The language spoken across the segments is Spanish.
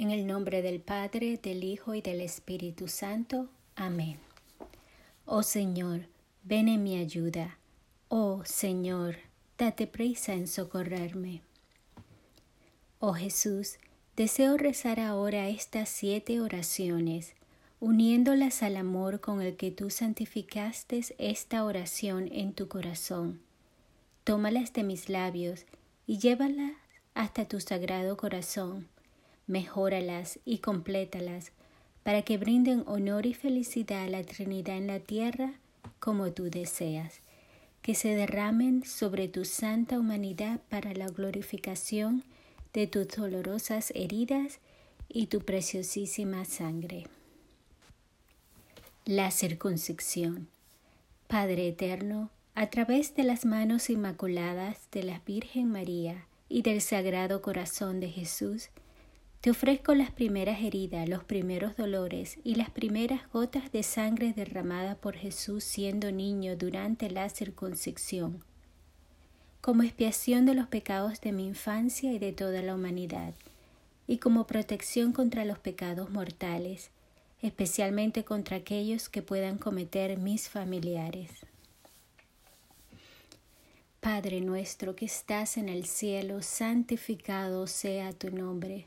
En el nombre del Padre, del Hijo y del Espíritu Santo. Amén. Oh Señor, ven en mi ayuda. Oh Señor, date prisa en socorrerme. Oh Jesús, deseo rezar ahora estas siete oraciones, uniéndolas al amor con el que tú santificaste esta oración en tu corazón. Tómalas de mis labios y llévalas hasta tu sagrado corazón mejóralas y complétalas para que brinden honor y felicidad a la Trinidad en la tierra como tú deseas, que se derramen sobre tu santa humanidad para la glorificación de tus dolorosas heridas y tu preciosísima sangre. La circuncisión. Padre eterno, a través de las manos inmaculadas de la Virgen María y del Sagrado Corazón de Jesús, te ofrezco las primeras heridas, los primeros dolores y las primeras gotas de sangre derramada por Jesús siendo niño durante la circuncisión, como expiación de los pecados de mi infancia y de toda la humanidad, y como protección contra los pecados mortales, especialmente contra aquellos que puedan cometer mis familiares. Padre nuestro que estás en el cielo, santificado sea tu nombre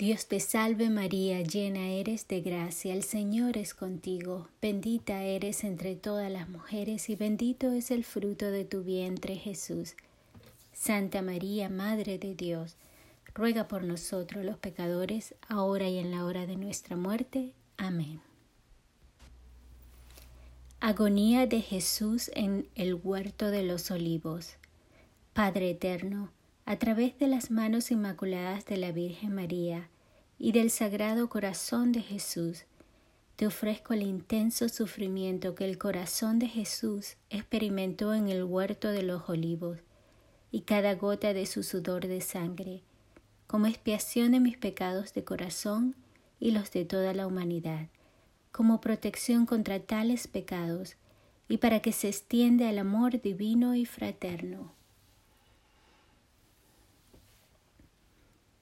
Dios te salve María, llena eres de gracia, el Señor es contigo, bendita eres entre todas las mujeres y bendito es el fruto de tu vientre Jesús. Santa María, Madre de Dios, ruega por nosotros los pecadores, ahora y en la hora de nuestra muerte. Amén. Agonía de Jesús en el huerto de los olivos. Padre eterno, a través de las manos inmaculadas de la Virgen María y del Sagrado Corazón de Jesús, te ofrezco el intenso sufrimiento que el corazón de Jesús experimentó en el huerto de los olivos y cada gota de su sudor de sangre, como expiación de mis pecados de corazón y los de toda la humanidad, como protección contra tales pecados y para que se extienda el amor divino y fraterno.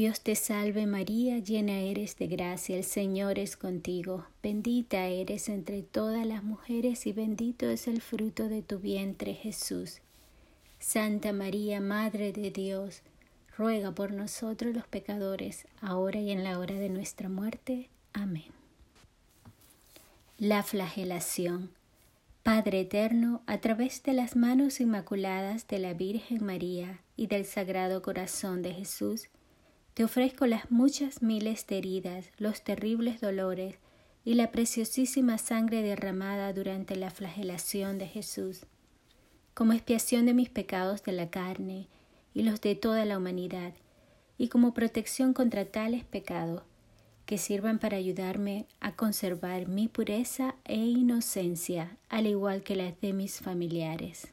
Dios te salve María, llena eres de gracia, el Señor es contigo, bendita eres entre todas las mujeres y bendito es el fruto de tu vientre Jesús. Santa María, Madre de Dios, ruega por nosotros los pecadores, ahora y en la hora de nuestra muerte. Amén. La flagelación. Padre eterno, a través de las manos inmaculadas de la Virgen María y del Sagrado Corazón de Jesús, te ofrezco las muchas miles de heridas, los terribles dolores y la preciosísima sangre derramada durante la flagelación de Jesús, como expiación de mis pecados de la carne y los de toda la humanidad, y como protección contra tales pecados, que sirvan para ayudarme a conservar mi pureza e inocencia, al igual que las de mis familiares.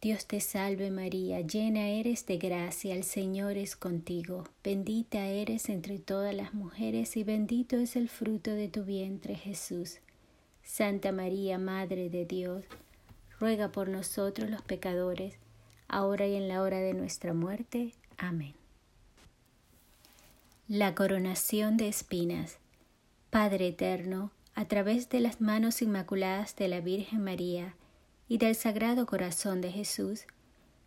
Dios te salve María, llena eres de gracia, el Señor es contigo, bendita eres entre todas las mujeres y bendito es el fruto de tu vientre Jesús. Santa María, Madre de Dios, ruega por nosotros los pecadores, ahora y en la hora de nuestra muerte. Amén. La coronación de espinas. Padre eterno, a través de las manos inmaculadas de la Virgen María y del Sagrado Corazón de Jesús,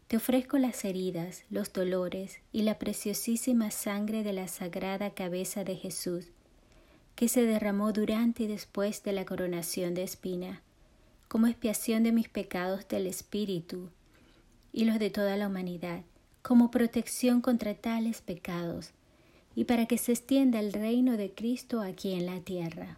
te ofrezco las heridas, los dolores y la preciosísima sangre de la sagrada cabeza de Jesús, que se derramó durante y después de la coronación de espina, como expiación de mis pecados del Espíritu y los de toda la humanidad, como protección contra tales pecados, y para que se extienda el reino de Cristo aquí en la tierra.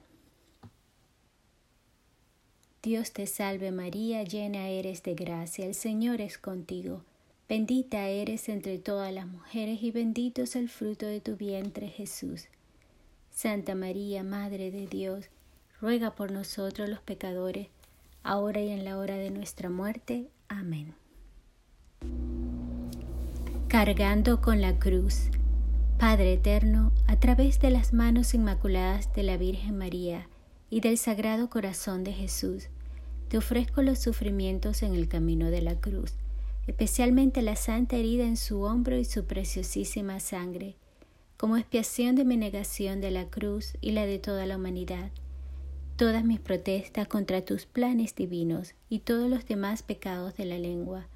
Dios te salve María, llena eres de gracia, el Señor es contigo. Bendita eres entre todas las mujeres y bendito es el fruto de tu vientre Jesús. Santa María, Madre de Dios, ruega por nosotros los pecadores, ahora y en la hora de nuestra muerte. Amén. Cargando con la cruz. Padre eterno, a través de las manos inmaculadas de la Virgen María, y del Sagrado Corazón de Jesús, te ofrezco los sufrimientos en el camino de la cruz, especialmente la santa herida en su hombro y su preciosísima sangre, como expiación de mi negación de la cruz y la de toda la humanidad, todas mis protestas contra tus planes divinos y todos los demás pecados de la lengua,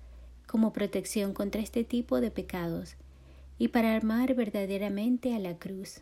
como protección contra este tipo de pecados, y para armar verdaderamente a la cruz.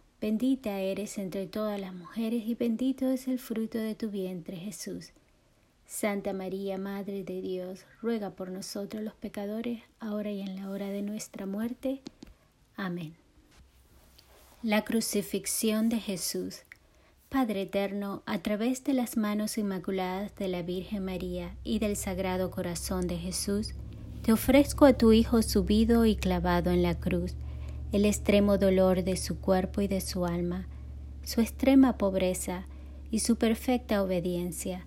Bendita eres entre todas las mujeres y bendito es el fruto de tu vientre Jesús. Santa María, Madre de Dios, ruega por nosotros los pecadores, ahora y en la hora de nuestra muerte. Amén. La crucifixión de Jesús. Padre eterno, a través de las manos inmaculadas de la Virgen María y del Sagrado Corazón de Jesús, te ofrezco a tu Hijo subido y clavado en la cruz el extremo dolor de su cuerpo y de su alma, su extrema pobreza y su perfecta obediencia,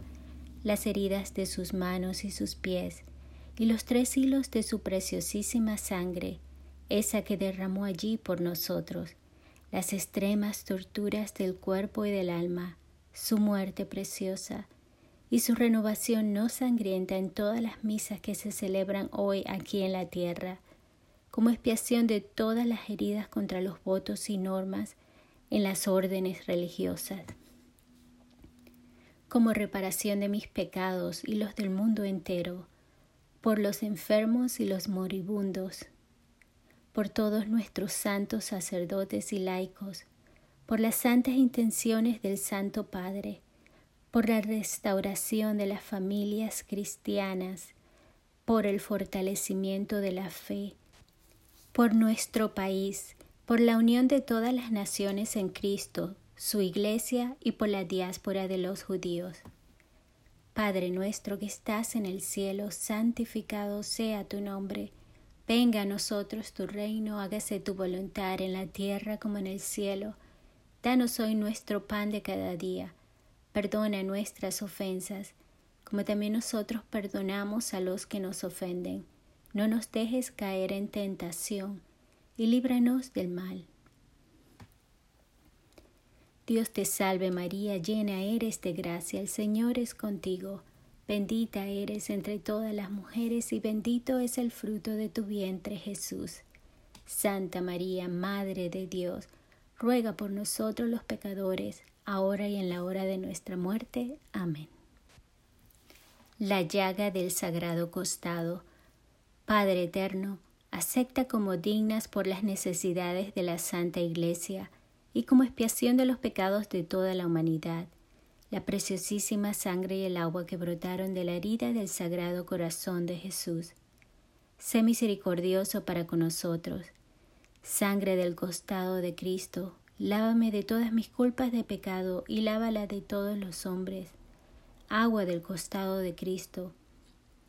las heridas de sus manos y sus pies, y los tres hilos de su preciosísima sangre, esa que derramó allí por nosotros, las extremas torturas del cuerpo y del alma, su muerte preciosa, y su renovación no sangrienta en todas las misas que se celebran hoy aquí en la tierra, como expiación de todas las heridas contra los votos y normas en las órdenes religiosas, como reparación de mis pecados y los del mundo entero, por los enfermos y los moribundos, por todos nuestros santos sacerdotes y laicos, por las santas intenciones del Santo Padre, por la restauración de las familias cristianas, por el fortalecimiento de la fe, por nuestro país, por la unión de todas las naciones en Cristo, su Iglesia y por la diáspora de los judíos. Padre nuestro que estás en el cielo, santificado sea tu nombre. Venga a nosotros tu reino, hágase tu voluntad en la tierra como en el cielo. Danos hoy nuestro pan de cada día. Perdona nuestras ofensas, como también nosotros perdonamos a los que nos ofenden no nos dejes caer en tentación y líbranos del mal. Dios te salve María, llena eres de gracia, el Señor es contigo, bendita eres entre todas las mujeres y bendito es el fruto de tu vientre Jesús. Santa María, Madre de Dios, ruega por nosotros los pecadores, ahora y en la hora de nuestra muerte. Amén. La llaga del Sagrado Costado Padre eterno, acepta como dignas por las necesidades de la Santa Iglesia y como expiación de los pecados de toda la humanidad, la preciosísima sangre y el agua que brotaron de la herida del Sagrado Corazón de Jesús. Sé misericordioso para con nosotros. Sangre del costado de Cristo, lávame de todas mis culpas de pecado y lávala de todos los hombres. Agua del costado de Cristo,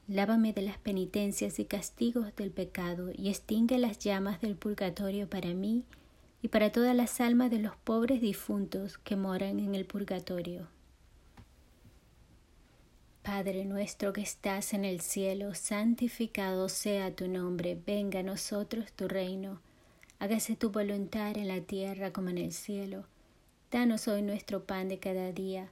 Lávame de las penitencias y castigos del pecado y extingue las llamas del purgatorio para mí y para todas las almas de los pobres difuntos que moran en el purgatorio. Padre nuestro que estás en el cielo, santificado sea tu nombre, venga a nosotros tu reino, hágase tu voluntad en la tierra como en el cielo. Danos hoy nuestro pan de cada día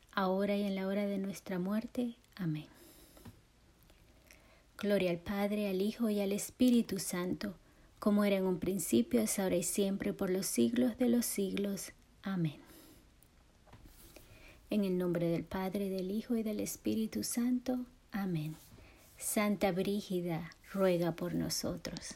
ahora y en la hora de nuestra muerte. Amén. Gloria al Padre, al Hijo y al Espíritu Santo, como era en un principio, es ahora y siempre, por los siglos de los siglos. Amén. En el nombre del Padre, del Hijo y del Espíritu Santo. Amén. Santa Brígida, ruega por nosotros.